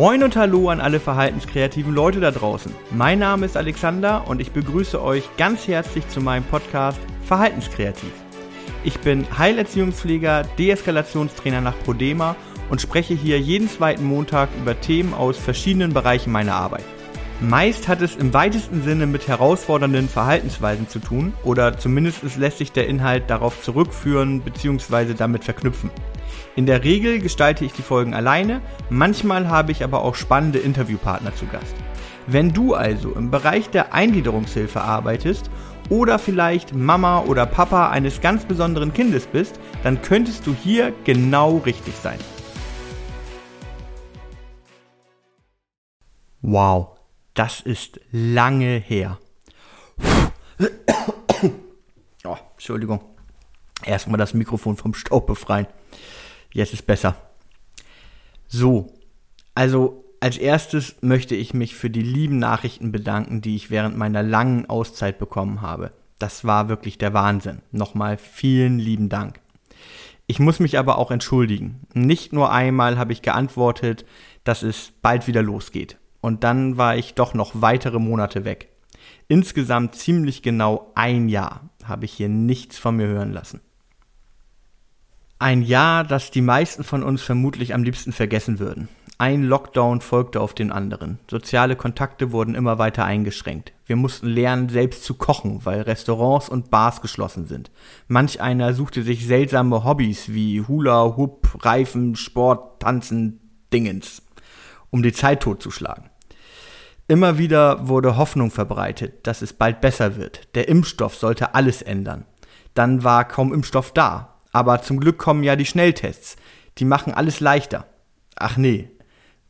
Moin und Hallo an alle verhaltenskreativen Leute da draußen. Mein Name ist Alexander und ich begrüße euch ganz herzlich zu meinem Podcast Verhaltenskreativ. Ich bin Heilerziehungspfleger, Deeskalationstrainer nach Prodema und spreche hier jeden zweiten Montag über Themen aus verschiedenen Bereichen meiner Arbeit. Meist hat es im weitesten Sinne mit herausfordernden Verhaltensweisen zu tun oder zumindest lässt sich der Inhalt darauf zurückführen bzw. damit verknüpfen. In der Regel gestalte ich die Folgen alleine, manchmal habe ich aber auch spannende Interviewpartner zu Gast. Wenn du also im Bereich der Eingliederungshilfe arbeitest oder vielleicht Mama oder Papa eines ganz besonderen Kindes bist, dann könntest du hier genau richtig sein. Wow, das ist lange her. Oh, Entschuldigung. Erstmal das Mikrofon vom Staub befreien. Jetzt ist besser. So, also als erstes möchte ich mich für die lieben Nachrichten bedanken, die ich während meiner langen Auszeit bekommen habe. Das war wirklich der Wahnsinn. Nochmal vielen lieben Dank. Ich muss mich aber auch entschuldigen. Nicht nur einmal habe ich geantwortet, dass es bald wieder losgeht. Und dann war ich doch noch weitere Monate weg. Insgesamt ziemlich genau ein Jahr habe ich hier nichts von mir hören lassen. Ein Jahr, das die meisten von uns vermutlich am liebsten vergessen würden. Ein Lockdown folgte auf den anderen. Soziale Kontakte wurden immer weiter eingeschränkt. Wir mussten lernen, selbst zu kochen, weil Restaurants und Bars geschlossen sind. Manch einer suchte sich seltsame Hobbys wie Hula, Hoop, Reifen, Sport, Tanzen, Dingens, um die Zeit totzuschlagen. Immer wieder wurde Hoffnung verbreitet, dass es bald besser wird. Der Impfstoff sollte alles ändern. Dann war kaum Impfstoff da. Aber zum Glück kommen ja die Schnelltests. Die machen alles leichter. Ach nee,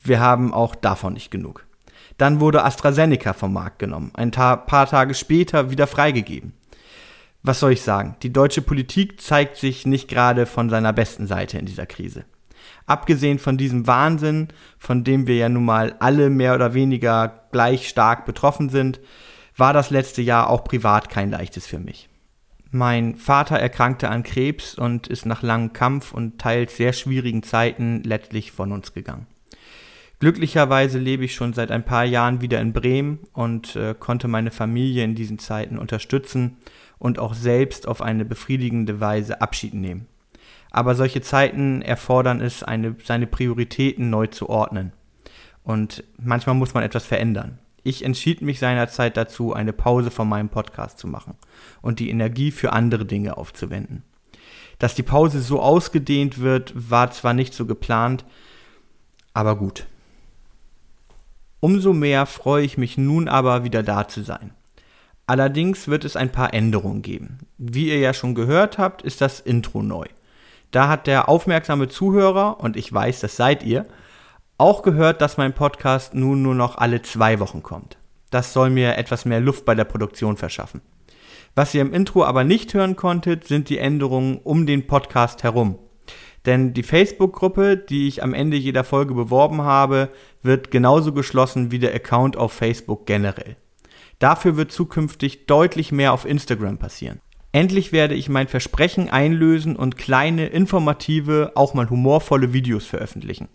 wir haben auch davon nicht genug. Dann wurde AstraZeneca vom Markt genommen, ein paar Tage später wieder freigegeben. Was soll ich sagen? Die deutsche Politik zeigt sich nicht gerade von seiner besten Seite in dieser Krise. Abgesehen von diesem Wahnsinn, von dem wir ja nun mal alle mehr oder weniger gleich stark betroffen sind, war das letzte Jahr auch privat kein leichtes für mich. Mein Vater erkrankte an Krebs und ist nach langem Kampf und teils sehr schwierigen Zeiten letztlich von uns gegangen. Glücklicherweise lebe ich schon seit ein paar Jahren wieder in Bremen und äh, konnte meine Familie in diesen Zeiten unterstützen und auch selbst auf eine befriedigende Weise Abschied nehmen. Aber solche Zeiten erfordern es, eine, seine Prioritäten neu zu ordnen. Und manchmal muss man etwas verändern. Ich entschied mich seinerzeit dazu, eine Pause von meinem Podcast zu machen und die Energie für andere Dinge aufzuwenden. Dass die Pause so ausgedehnt wird, war zwar nicht so geplant, aber gut. Umso mehr freue ich mich nun aber wieder da zu sein. Allerdings wird es ein paar Änderungen geben. Wie ihr ja schon gehört habt, ist das Intro neu. Da hat der aufmerksame Zuhörer, und ich weiß, das seid ihr, auch gehört, dass mein Podcast nun nur noch alle zwei Wochen kommt. Das soll mir etwas mehr Luft bei der Produktion verschaffen. Was ihr im Intro aber nicht hören konntet, sind die Änderungen um den Podcast herum. Denn die Facebook-Gruppe, die ich am Ende jeder Folge beworben habe, wird genauso geschlossen wie der Account auf Facebook generell. Dafür wird zukünftig deutlich mehr auf Instagram passieren. Endlich werde ich mein Versprechen einlösen und kleine, informative, auch mal humorvolle Videos veröffentlichen.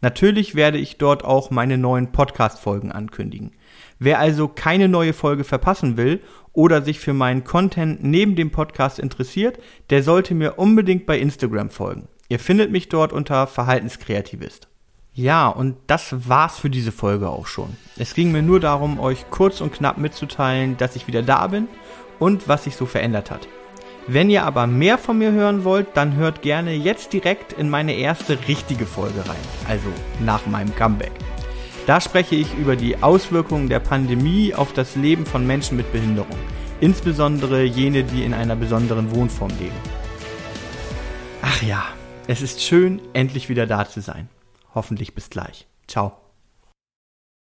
Natürlich werde ich dort auch meine neuen Podcast-Folgen ankündigen. Wer also keine neue Folge verpassen will oder sich für meinen Content neben dem Podcast interessiert, der sollte mir unbedingt bei Instagram folgen. Ihr findet mich dort unter Verhaltenskreativist. Ja, und das war's für diese Folge auch schon. Es ging mir nur darum, euch kurz und knapp mitzuteilen, dass ich wieder da bin und was sich so verändert hat. Wenn ihr aber mehr von mir hören wollt, dann hört gerne jetzt direkt in meine erste richtige Folge rein, also nach meinem Comeback. Da spreche ich über die Auswirkungen der Pandemie auf das Leben von Menschen mit Behinderung, insbesondere jene, die in einer besonderen Wohnform leben. Ach ja, es ist schön, endlich wieder da zu sein. Hoffentlich bis gleich. Ciao.